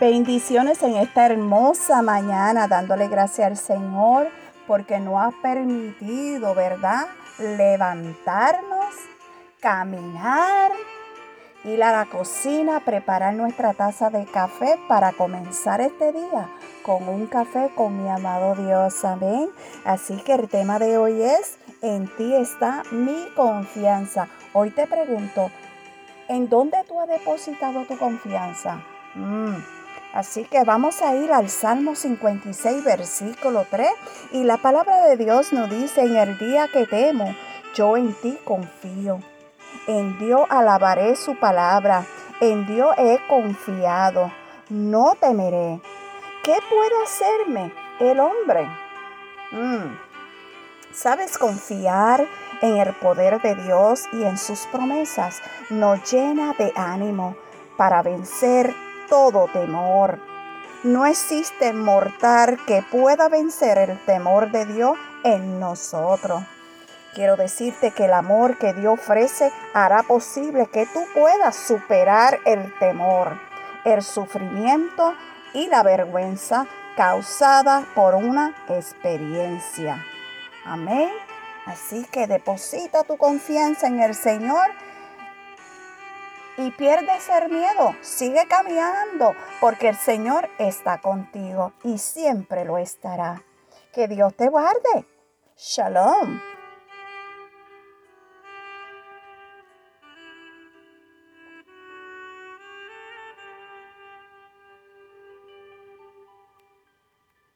Bendiciones en esta hermosa mañana, dándole gracias al Señor porque nos ha permitido, ¿verdad? Levantarnos, caminar, ir a la cocina, preparar nuestra taza de café para comenzar este día con un café con mi amado Dios. Amén. Así que el tema de hoy es, en ti está mi confianza. Hoy te pregunto, ¿en dónde tú has depositado tu confianza? Mm. Así que vamos a ir al Salmo 56, versículo 3. Y la palabra de Dios nos dice, en el día que temo, yo en ti confío. En Dios alabaré su palabra. En Dios he confiado. No temeré. ¿Qué puede hacerme el hombre? Mm. ¿Sabes confiar en el poder de Dios y en sus promesas? Nos llena de ánimo para vencer todo temor. No existe mortal que pueda vencer el temor de Dios en nosotros. Quiero decirte que el amor que Dios ofrece hará posible que tú puedas superar el temor, el sufrimiento y la vergüenza causada por una experiencia. Amén. Así que deposita tu confianza en el Señor y pierdes el miedo. Sigue caminando porque el Señor está contigo y siempre lo estará. Que Dios te guarde. Shalom.